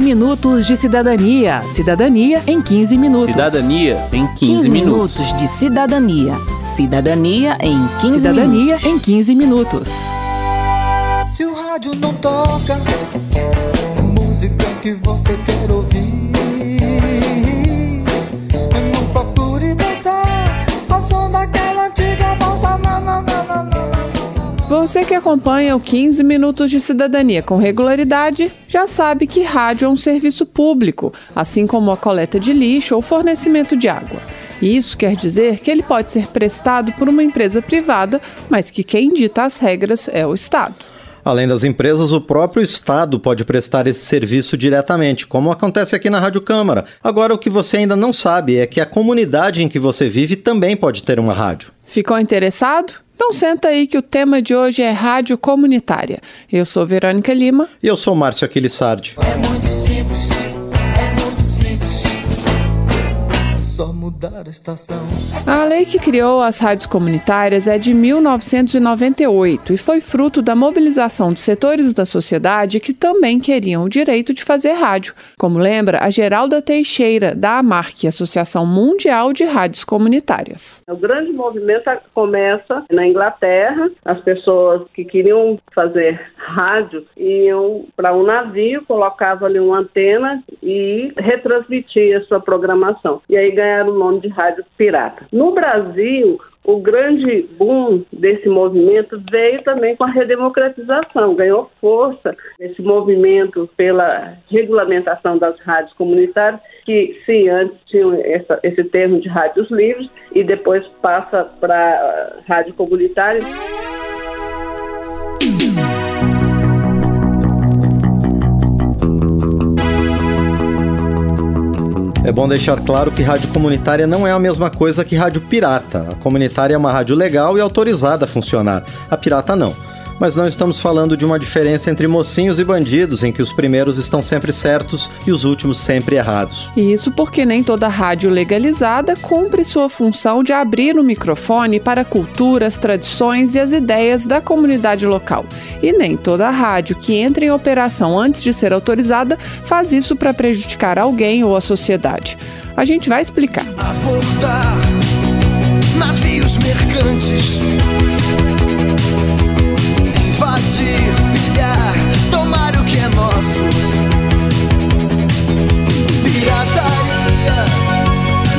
15 minutos de cidadania. Cidadania em 15 minutos. Cidadania em 15, 15 minutos. minutos de cidadania. Cidadania em 15 Cidadania minutos. em 15 minutos. Se o rádio não toca, música que você quer ouvir. Não procure dançar ao som daquela antiga Você que acompanha o 15 Minutos de Cidadania com regularidade já sabe que rádio é um serviço público, assim como a coleta de lixo ou fornecimento de água. Isso quer dizer que ele pode ser prestado por uma empresa privada, mas que quem dita as regras é o Estado. Além das empresas, o próprio Estado pode prestar esse serviço diretamente, como acontece aqui na Rádio Câmara. Agora, o que você ainda não sabe é que a comunidade em que você vive também pode ter uma rádio. Ficou interessado? Então senta aí que o tema de hoje é rádio comunitária. Eu sou Verônica Lima. E eu sou Márcio Aquilissardi. É muito Só mudar a estação. A lei que criou as rádios comunitárias é de 1998 e foi fruto da mobilização de setores da sociedade que também queriam o direito de fazer rádio, como lembra a Geralda Teixeira, da AMARC, Associação Mundial de Rádios Comunitárias. O grande movimento começa na Inglaterra, as pessoas que queriam fazer rádio iam para um navio, colocavam ali uma antena e retransmitia sua programação. E aí ganharam o nome de rádio pirata. No Brasil, o grande boom desse movimento veio também com a redemocratização, ganhou força esse movimento pela regulamentação das rádios comunitárias, que sim, antes tinham essa, esse termo de rádios livres e depois passa para rádio comunitária. É bom deixar claro que rádio comunitária não é a mesma coisa que rádio pirata. A comunitária é uma rádio legal e autorizada a funcionar. A pirata não mas não estamos falando de uma diferença entre mocinhos e bandidos, em que os primeiros estão sempre certos e os últimos sempre errados. Isso porque nem toda rádio legalizada cumpre sua função de abrir o microfone para culturas, tradições e as ideias da comunidade local. E nem toda rádio que entra em operação antes de ser autorizada faz isso para prejudicar alguém ou a sociedade. A gente vai explicar. Abordar navios mercantes invadir, pilhar, tomar o que é nosso. Pirataria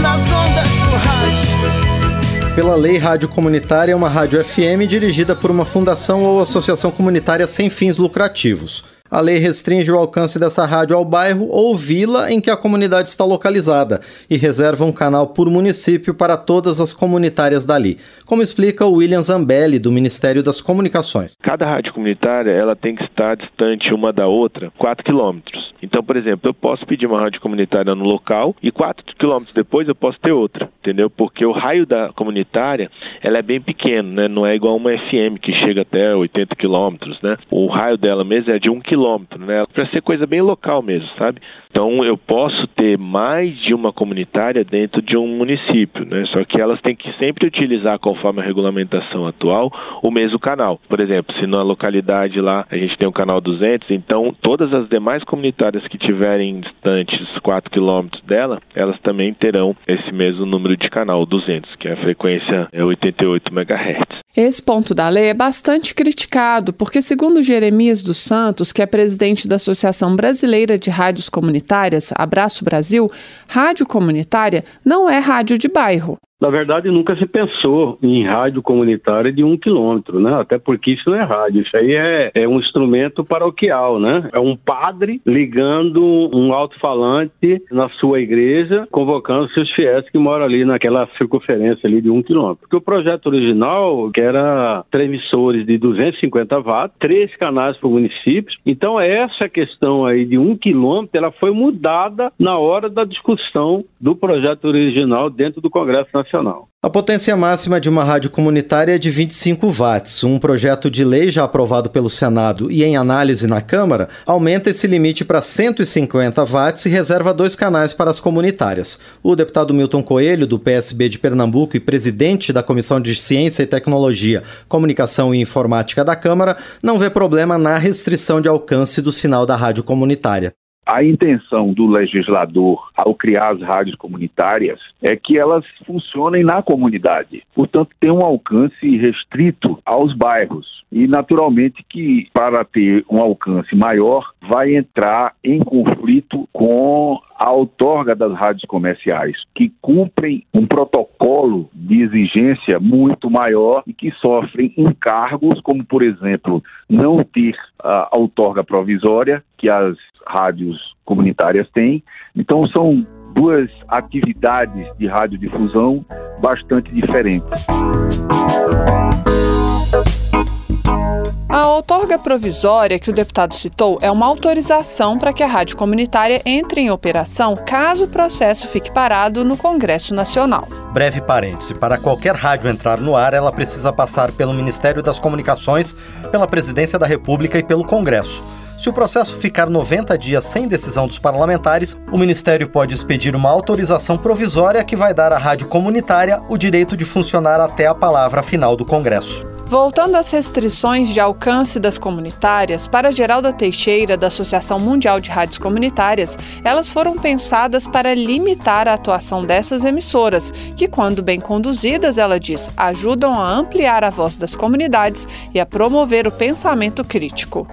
nas ondas do rádio. Pela lei rádio comunitária é uma rádio FM dirigida por uma fundação ou associação comunitária sem fins lucrativos. A lei restringe o alcance dessa rádio ao bairro ou vila em que a comunidade está localizada e reserva um canal por município para todas as comunitárias dali, como explica o William Zambelli, do Ministério das Comunicações. Cada rádio comunitária ela tem que estar distante uma da outra 4 quilômetros. Então, por exemplo, eu posso pedir uma rádio comunitária no local e 4 quilômetros depois eu posso ter outra, entendeu? Porque o raio da comunitária ela é bem pequena, né? Não é igual uma FM que chega até 80 quilômetros, né? O raio dela mesmo é de um quilômetro, né? Para ser coisa bem local mesmo, sabe? Então eu posso ter mais de uma comunitária dentro de um município, né? Só que elas têm que sempre utilizar, conforme a regulamentação atual, o mesmo canal. Por exemplo, se na localidade lá a gente tem o um canal 200, então todas as demais comunitárias que tiverem distantes 4 quilômetros dela, elas também terão esse mesmo número de canal 200, que é a frequência é 80 MHz. Esse ponto da lei é bastante criticado, porque, segundo Jeremias dos Santos, que é presidente da Associação Brasileira de Rádios Comunitárias, Abraço Brasil, rádio comunitária não é rádio de bairro. Na verdade, nunca se pensou em rádio comunitária de um quilômetro, né? Até porque isso não é rádio, isso aí é, é um instrumento paroquial, né? É um padre ligando um alto-falante na sua igreja, convocando seus fiéis que moram ali naquela circunferência ali de um quilômetro. Porque o projeto original, que era transmissores de 250 watts, três canais para o município. Então, essa questão aí de um quilômetro, ela foi mudada na hora da discussão do projeto original dentro do Congresso Nacional. Nacional. A potência máxima de uma rádio comunitária é de 25 watts. Um projeto de lei já aprovado pelo Senado e em análise na Câmara aumenta esse limite para 150 watts e reserva dois canais para as comunitárias. O deputado Milton Coelho, do PSB de Pernambuco e presidente da Comissão de Ciência e Tecnologia, Comunicação e Informática da Câmara, não vê problema na restrição de alcance do sinal da rádio comunitária. A intenção do legislador ao criar as rádios comunitárias é que elas funcionem na comunidade. Portanto, tem um alcance restrito aos bairros. E, naturalmente, que para ter um alcance maior, vai entrar em conflito com a outorga das rádios comerciais, que cumprem um protocolo de exigência muito maior e que sofrem encargos, como, por exemplo, não ter a outorga provisória, que as rádios comunitárias têm. Então, são duas atividades de radiodifusão bastante diferentes. Outorga provisória que o deputado citou é uma autorização para que a rádio comunitária entre em operação caso o processo fique parado no Congresso Nacional. Breve parêntese: para qualquer rádio entrar no ar, ela precisa passar pelo Ministério das Comunicações, pela Presidência da República e pelo Congresso. Se o processo ficar 90 dias sem decisão dos parlamentares, o Ministério pode expedir uma autorização provisória que vai dar à rádio comunitária o direito de funcionar até a palavra final do Congresso. Voltando às restrições de alcance das comunitárias, para Geralda Teixeira, da Associação Mundial de Rádios Comunitárias, elas foram pensadas para limitar a atuação dessas emissoras, que, quando bem conduzidas, ela diz, ajudam a ampliar a voz das comunidades e a promover o pensamento crítico.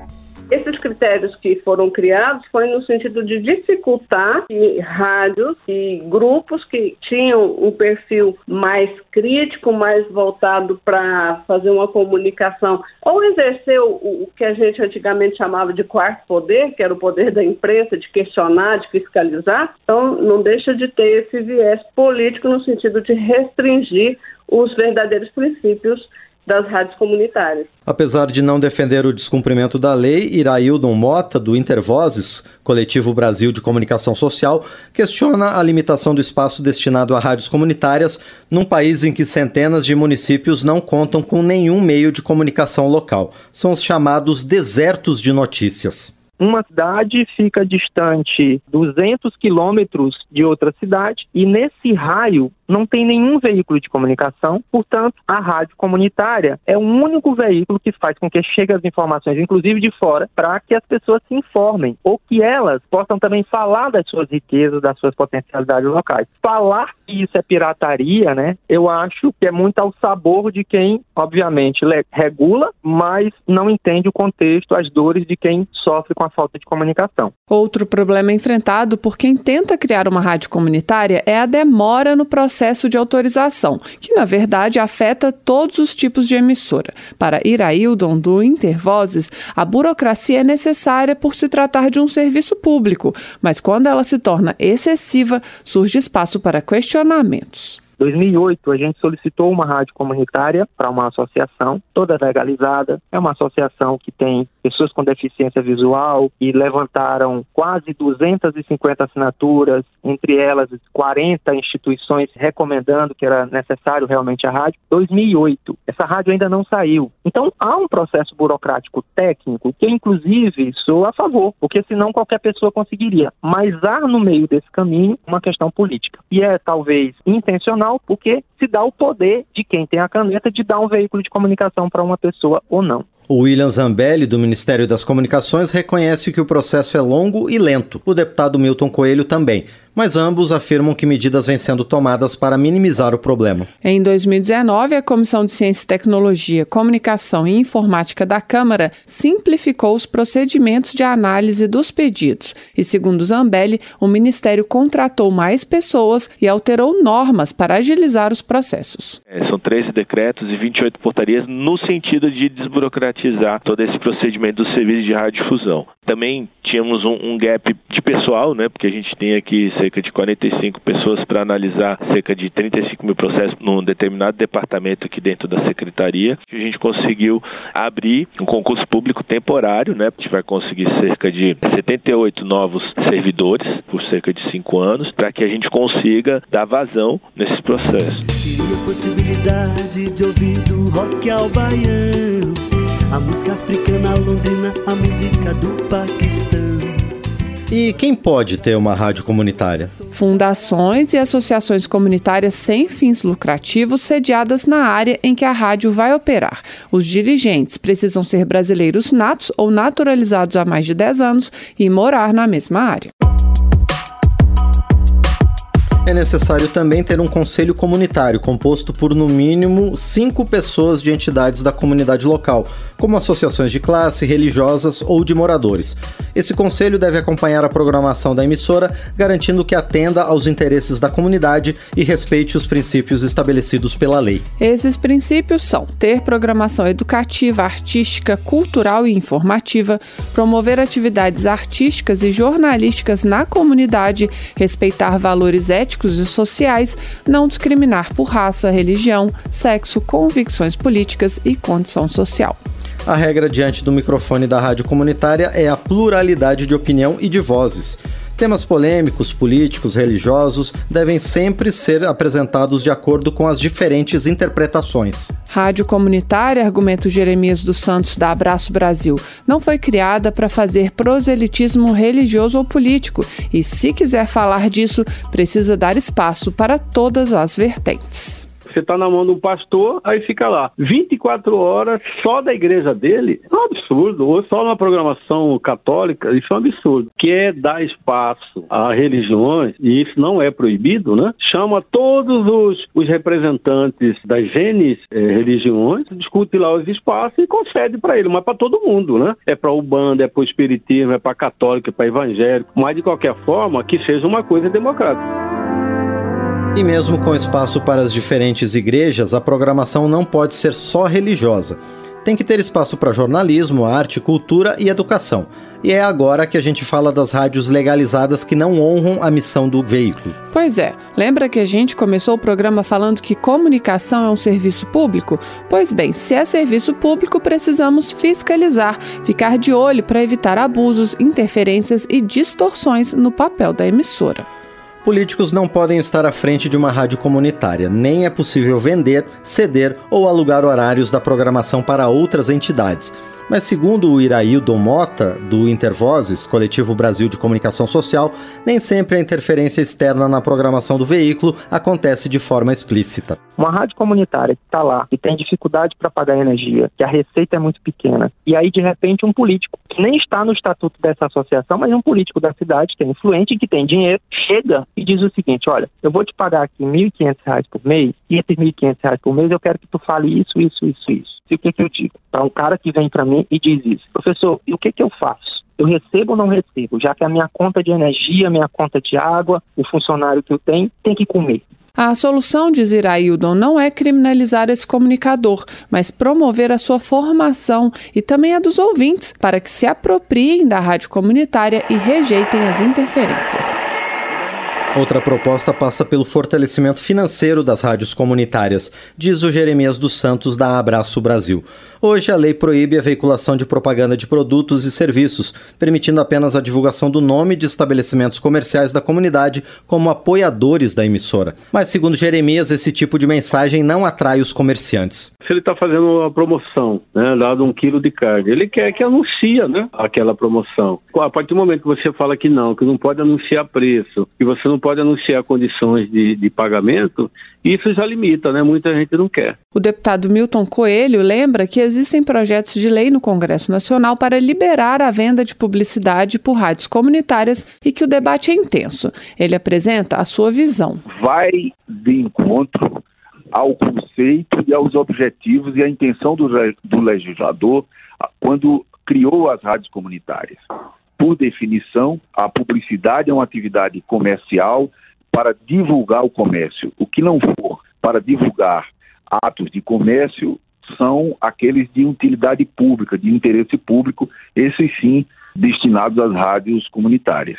Critérios que foram criados foi no sentido de dificultar que rádios e grupos que tinham um perfil mais crítico, mais voltado para fazer uma comunicação ou exercer o, o, que a gente antigamente chamava de quarto poder, que era o poder da imprensa, de questionar, de fiscalizar. Então, não deixa de ter esse viés político no sentido de restringir os verdadeiros princípios das rádios comunitárias. Apesar de não defender o descumprimento da lei, Iraildon Mota, do Intervozes, Coletivo Brasil de Comunicação Social, questiona a limitação do espaço destinado a rádios comunitárias num país em que centenas de municípios não contam com nenhum meio de comunicação local. São os chamados desertos de notícias. Uma cidade fica distante 200 quilômetros de outra cidade e nesse raio não tem nenhum veículo de comunicação, portanto, a rádio comunitária é o único veículo que faz com que chegue as informações, inclusive de fora, para que as pessoas se informem ou que elas possam também falar das suas riquezas, das suas potencialidades locais. Falar que isso é pirataria, né? Eu acho que é muito ao sabor de quem, obviamente, regula, mas não entende o contexto, as dores de quem sofre com a falta de comunicação. Outro problema enfrentado por quem tenta criar uma rádio comunitária é a demora no processo processo de autorização, que na verdade afeta todos os tipos de emissora. Para Iraildon do Intervozes, a burocracia é necessária por se tratar de um serviço público, mas quando ela se torna excessiva, surge espaço para questionamentos. 2008, a gente solicitou uma rádio comunitária para uma associação, toda legalizada. É uma associação que tem pessoas com deficiência visual e levantaram quase 250 assinaturas, entre elas 40 instituições recomendando que era necessário realmente a rádio. 2008, essa rádio ainda não saiu. Então há um processo burocrático técnico que, inclusive, sou a favor, porque senão qualquer pessoa conseguiria. Mas há no meio desse caminho uma questão política. E é talvez intencional porque se dá o poder de quem tem a caneta de dar um veículo de comunicação para uma pessoa ou não. O William Zambelli, do Ministério das Comunicações, reconhece que o processo é longo e lento. O deputado Milton Coelho também mas ambos afirmam que medidas vêm sendo tomadas para minimizar o problema. Em 2019, a Comissão de Ciência e Tecnologia, Comunicação e Informática da Câmara simplificou os procedimentos de análise dos pedidos e, segundo Zambelli, o Ministério contratou mais pessoas e alterou normas para agilizar os processos. É, 13 decretos e 28 portarias no sentido de desburocratizar todo esse procedimento do serviço de radiodifusão. Também tínhamos um, um gap de pessoal, né, porque a gente tem aqui cerca de 45 pessoas para analisar cerca de 35 mil processos num determinado departamento aqui dentro da secretaria. A gente conseguiu abrir um concurso público temporário, né? A gente vai conseguir cerca de 78 novos servidores por cerca de 5 anos para que a gente consiga dar vazão nesses processos. Queria possibilidade de ouvir do rock ao baiano, a música africana londrina, a música do Paquistão. E quem pode ter uma rádio comunitária? Fundações e associações comunitárias sem fins lucrativos sediadas na área em que a rádio vai operar. Os dirigentes precisam ser brasileiros natos ou naturalizados há mais de 10 anos e morar na mesma área. É necessário também ter um conselho comunitário composto por no mínimo cinco pessoas de entidades da comunidade local, como associações de classe, religiosas ou de moradores. Esse conselho deve acompanhar a programação da emissora, garantindo que atenda aos interesses da comunidade e respeite os princípios estabelecidos pela lei. Esses princípios são ter programação educativa, artística, cultural e informativa, promover atividades artísticas e jornalísticas na comunidade, respeitar valores éticos e sociais, não discriminar por raça, religião, sexo, convicções políticas e condição social. A regra diante do microfone da rádio comunitária é a pluralidade de opinião e de vozes. Temas polêmicos, políticos, religiosos devem sempre ser apresentados de acordo com as diferentes interpretações. Rádio comunitária, argumento Jeremias dos Santos da Abraço Brasil, não foi criada para fazer proselitismo religioso ou político e, se quiser falar disso, precisa dar espaço para todas as vertentes. Você está na mão de um pastor, aí fica lá 24 horas só da igreja dele. É um absurdo. Ou só na programação católica, isso é um absurdo. Quer dar espaço a religiões, e isso não é proibido, né? Chama todos os, os representantes das genes eh, religiões, discute lá os espaços e concede para ele, mas para todo mundo, né? É para o bando, é para o espiritismo, é para católico, é para evangélico, mas de qualquer forma que seja uma coisa democrática. E mesmo com espaço para as diferentes igrejas, a programação não pode ser só religiosa. Tem que ter espaço para jornalismo, arte, cultura e educação. E é agora que a gente fala das rádios legalizadas que não honram a missão do veículo. Pois é, lembra que a gente começou o programa falando que comunicação é um serviço público? Pois bem, se é serviço público, precisamos fiscalizar, ficar de olho para evitar abusos, interferências e distorções no papel da emissora. Políticos não podem estar à frente de uma rádio comunitária, nem é possível vender, ceder ou alugar horários da programação para outras entidades. Mas segundo o Iraildo Mota, do Intervozes, Coletivo Brasil de Comunicação Social, nem sempre a interferência externa na programação do veículo acontece de forma explícita. Uma rádio comunitária que está lá e tem dificuldade para pagar energia, que a receita é muito pequena, e aí de repente um político que nem está no estatuto dessa associação, mas um político da cidade que é influente, que tem dinheiro, chega e diz o seguinte: olha, eu vou te pagar aqui R$ 1.500 por mês, e esses R$ 1.500 por mês eu quero que tu fale isso, isso, isso, isso. E o que, que eu digo? Para um cara que vem para mim e diz isso, professor, e o que, que eu faço? Eu recebo ou não recebo? Já que a minha conta de energia, minha conta de água, o funcionário que eu tenho, tem que comer. A solução, diz Iraildon, não é criminalizar esse comunicador, mas promover a sua formação e também a dos ouvintes, para que se apropriem da rádio comunitária e rejeitem as interferências. Outra proposta passa pelo fortalecimento financeiro das rádios comunitárias, diz o Jeremias dos Santos da Abraço Brasil. Hoje, a lei proíbe a veiculação de propaganda de produtos e serviços, permitindo apenas a divulgação do nome de estabelecimentos comerciais da comunidade como apoiadores da emissora. Mas, segundo Jeremias, esse tipo de mensagem não atrai os comerciantes. Se ele está fazendo uma promoção, né, dado um quilo de carne, ele quer que anuncie né, aquela promoção. A partir do momento que você fala que não, que não pode anunciar preço, que você não pode anunciar condições de, de pagamento, isso já limita, né? Muita gente não quer. O deputado Milton Coelho lembra que existem projetos de lei no Congresso Nacional para liberar a venda de publicidade por rádios comunitárias e que o debate é intenso. Ele apresenta a sua visão. Vai de encontro ao conceito e aos objetivos e à intenção do, do legislador quando criou as rádios comunitárias. Por definição, a publicidade é uma atividade comercial para divulgar o comércio. O que não for para divulgar atos de comércio são aqueles de utilidade pública, de interesse público, esses sim destinados às rádios comunitárias.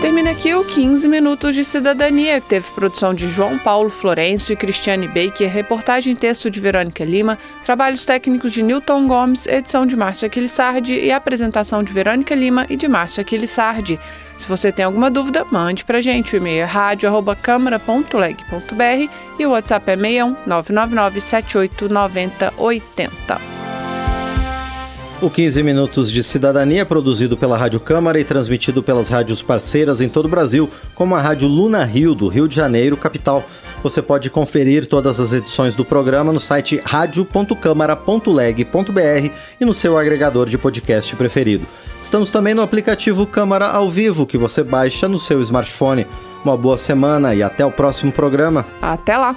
Termina aqui o 15 Minutos de Cidadania, que teve produção de João Paulo Florencio e Cristiane Baker, reportagem e texto de Verônica Lima, trabalhos técnicos de Newton Gomes, edição de Márcio Aquilissardi e apresentação de Verônica Lima e de Márcio Aquilissardi. Se você tem alguma dúvida, mande pra gente. O e-mail é rádio.câmara.leg.br e o WhatsApp é 61 999 78 90 80. O 15 Minutos de Cidadania é produzido pela Rádio Câmara e transmitido pelas rádios parceiras em todo o Brasil, como a Rádio Luna Rio, do Rio de Janeiro, capital. Você pode conferir todas as edições do programa no site radio.câmara.leg.br e no seu agregador de podcast preferido. Estamos também no aplicativo Câmara ao Vivo, que você baixa no seu smartphone. Uma boa semana e até o próximo programa. Até lá!